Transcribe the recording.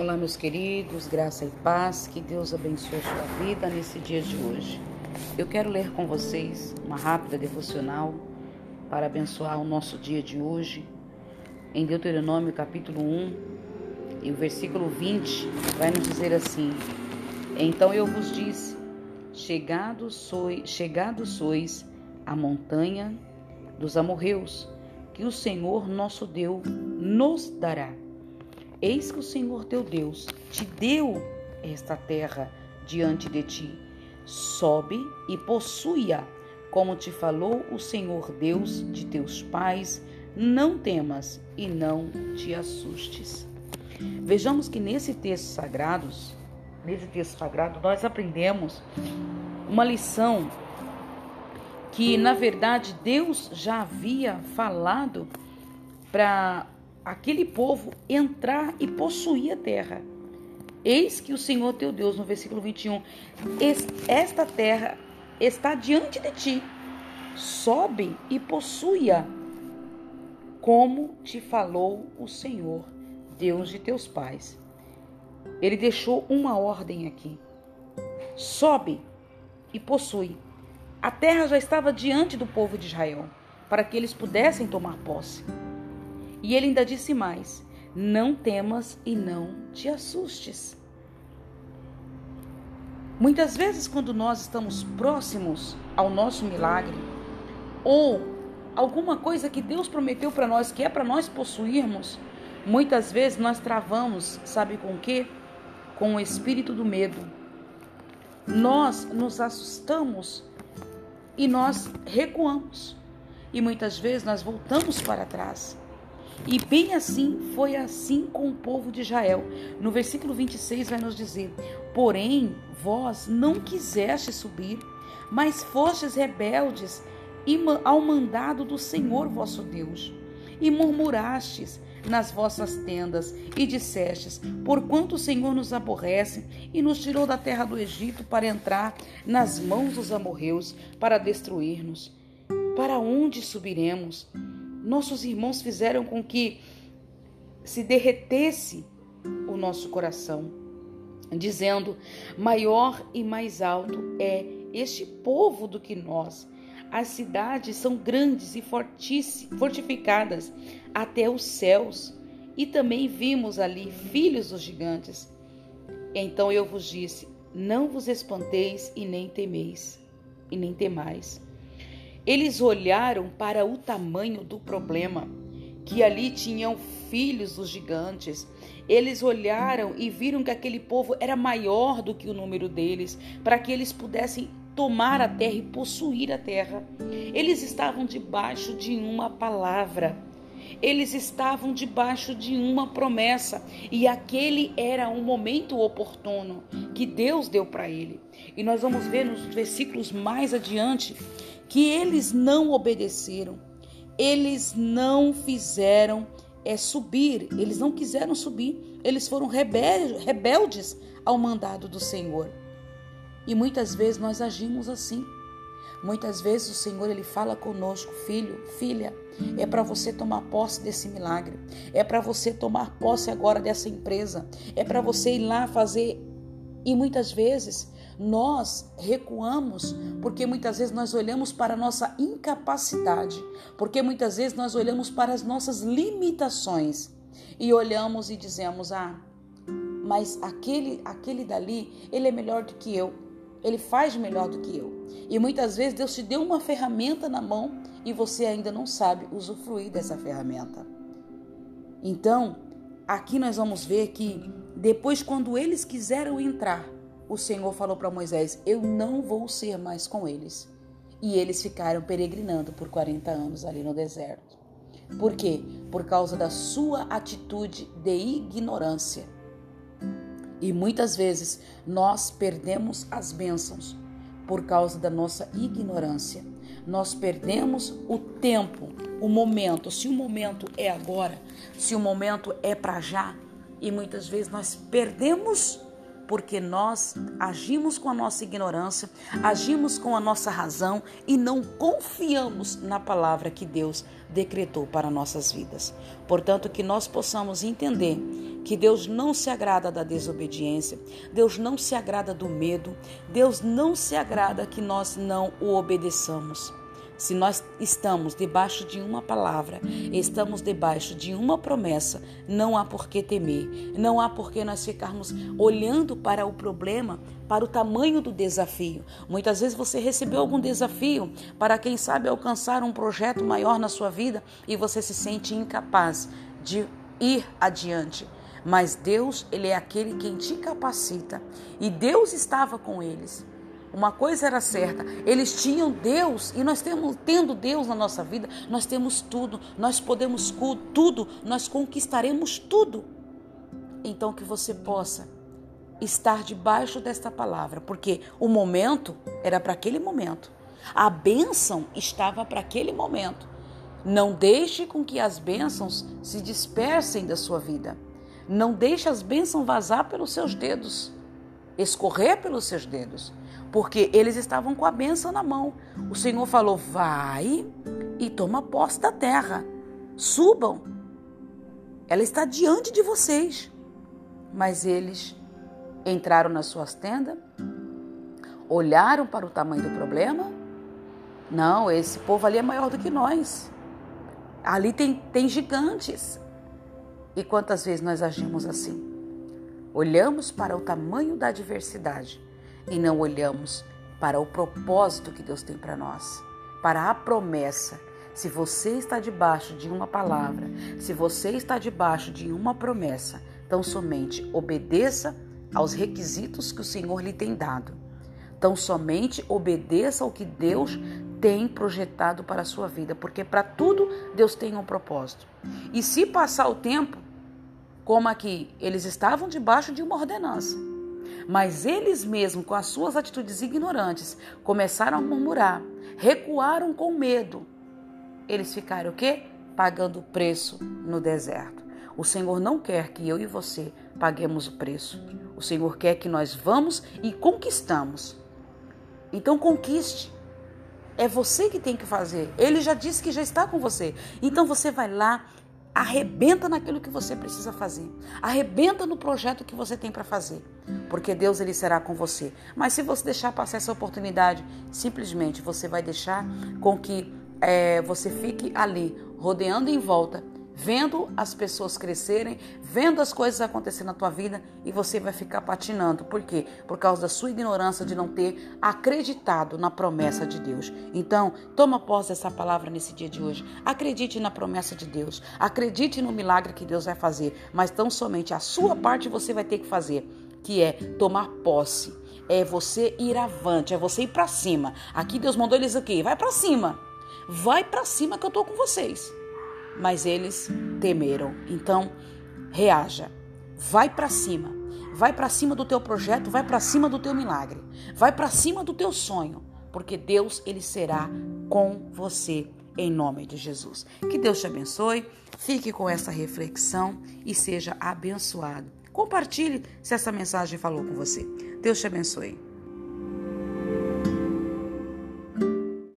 Olá, meus queridos, graça e paz, que Deus abençoe a sua vida nesse dia de hoje. Eu quero ler com vocês uma rápida devocional para abençoar o nosso dia de hoje, em Deuteronômio capítulo 1, e o versículo 20 vai nos dizer assim: Então eu vos disse: Chegado sois, chegado sois à montanha dos amorreus, que o Senhor nosso Deus nos dará Eis que o Senhor teu Deus te deu esta terra diante de ti. Sobe e possui-a, como te falou o Senhor Deus de teus pais. Não temas e não te assustes. Vejamos que nesse texto sagrado, nesse texto sagrado, nós aprendemos uma lição que, na verdade, Deus já havia falado para aquele povo entrar e possuir a terra. Eis que o Senhor teu Deus, no versículo 21, esta terra está diante de ti. Sobe e possua, como te falou o Senhor, Deus de teus pais. Ele deixou uma ordem aqui. Sobe e possui. A terra já estava diante do povo de Israel, para que eles pudessem tomar posse. E ele ainda disse mais: Não temas e não te assustes. Muitas vezes, quando nós estamos próximos ao nosso milagre, ou alguma coisa que Deus prometeu para nós, que é para nós possuirmos, muitas vezes nós travamos, sabe com o quê? Com o espírito do medo. Nós nos assustamos e nós recuamos. E muitas vezes nós voltamos para trás. E bem assim foi assim com o povo de Israel. No versículo 26 vai nos dizer: Porém, vós não quiseste subir, mas fostes rebeldes ao mandado do Senhor vosso Deus, e murmurastes nas vossas tendas e dissestes: Porquanto o Senhor nos aborrece e nos tirou da terra do Egito para entrar nas mãos dos amorreus para destruir-nos. Para onde subiremos? Nossos irmãos fizeram com que se derretesse o nosso coração, dizendo: maior e mais alto é este povo do que nós. As cidades são grandes e fortificadas até os céus, e também vimos ali filhos dos gigantes. Então eu vos disse: não vos espanteis e nem temeis, e nem temais eles olharam para o tamanho do problema, que ali tinham filhos dos gigantes. Eles olharam e viram que aquele povo era maior do que o número deles, para que eles pudessem tomar a terra e possuir a terra. Eles estavam debaixo de uma palavra. Eles estavam debaixo de uma promessa e aquele era um momento oportuno que Deus deu para ele. E nós vamos ver nos versículos mais adiante que eles não obedeceram, eles não fizeram é, subir, eles não quiseram subir, eles foram rebeldes ao mandado do Senhor. E muitas vezes nós agimos assim. Muitas vezes o Senhor ele fala conosco, filho, filha, é para você tomar posse desse milagre, é para você tomar posse agora dessa empresa, é para você ir lá fazer. E muitas vezes nós recuamos porque muitas vezes nós olhamos para a nossa incapacidade, porque muitas vezes nós olhamos para as nossas limitações e olhamos e dizemos: "Ah, mas aquele aquele dali, ele é melhor do que eu. Ele faz melhor do que eu". E muitas vezes Deus te deu uma ferramenta na mão e você ainda não sabe usufruir dessa ferramenta. Então, aqui nós vamos ver que depois quando eles quiseram entrar o Senhor falou para Moisés: Eu não vou ser mais com eles. E eles ficaram peregrinando por 40 anos ali no deserto. Por quê? Por causa da sua atitude de ignorância. E muitas vezes nós perdemos as bênçãos por causa da nossa ignorância. Nós perdemos o tempo, o momento. Se o momento é agora, se o momento é para já, e muitas vezes nós perdemos porque nós agimos com a nossa ignorância, agimos com a nossa razão e não confiamos na palavra que Deus decretou para nossas vidas. Portanto, que nós possamos entender que Deus não se agrada da desobediência, Deus não se agrada do medo, Deus não se agrada que nós não o obedeçamos. Se nós estamos debaixo de uma palavra, estamos debaixo de uma promessa, não há por que temer, não há por que nós ficarmos olhando para o problema, para o tamanho do desafio. Muitas vezes você recebeu algum desafio para, quem sabe, alcançar um projeto maior na sua vida e você se sente incapaz de ir adiante. Mas Deus, Ele é aquele quem te capacita. E Deus estava com eles. Uma coisa era certa, eles tinham Deus e nós temos tendo Deus na nossa vida, nós temos tudo, nós podemos tudo, nós conquistaremos tudo. Então que você possa estar debaixo desta palavra, porque o momento era para aquele momento. A bênção estava para aquele momento. Não deixe com que as bênçãos se dispersem da sua vida. Não deixe as bênçãos vazar pelos seus dedos, escorrer pelos seus dedos porque eles estavam com a benção na mão. O Senhor falou: vai e toma posse da terra, subam, ela está diante de vocês. Mas eles entraram nas suas tendas, olharam para o tamanho do problema. Não, esse povo ali é maior do que nós. Ali tem, tem gigantes. E quantas vezes nós agimos assim? Olhamos para o tamanho da adversidade e não olhamos para o propósito que Deus tem para nós, para a promessa. Se você está debaixo de uma palavra, se você está debaixo de uma promessa, tão somente obedeça aos requisitos que o Senhor lhe tem dado. Tão somente obedeça ao que Deus tem projetado para a sua vida, porque para tudo Deus tem um propósito. E se passar o tempo, como aqui, eles estavam debaixo de uma ordenança. Mas eles mesmos, com as suas atitudes ignorantes, começaram a murmurar, recuaram com medo. Eles ficaram o quê? Pagando o preço no deserto. O Senhor não quer que eu e você paguemos o preço. O Senhor quer que nós vamos e conquistamos. Então conquiste. É você que tem que fazer. Ele já disse que já está com você. Então você vai lá, Arrebenta naquilo que você precisa fazer. Arrebenta no projeto que você tem para fazer. Porque Deus ele será com você. Mas se você deixar passar essa oportunidade, simplesmente você vai deixar com que é, você fique ali, rodeando em volta, vendo as pessoas crescerem, vendo as coisas acontecerem na tua vida e você vai ficar patinando. Por quê? Por causa da sua ignorância de não ter acreditado na promessa de Deus. Então, toma posse dessa palavra nesse dia de hoje. Acredite na promessa de Deus. Acredite no milagre que Deus vai fazer, mas tão somente a sua parte você vai ter que fazer, que é tomar posse. É você ir avante, é você ir para cima. Aqui Deus mandou eles aqui, vai para cima. Vai para cima que eu tô com vocês mas eles temeram. Então, reaja. Vai para cima. Vai para cima do teu projeto, vai para cima do teu milagre. Vai para cima do teu sonho, porque Deus ele será com você em nome de Jesus. Que Deus te abençoe. Fique com essa reflexão e seja abençoado. Compartilhe se essa mensagem falou com você. Deus te abençoe.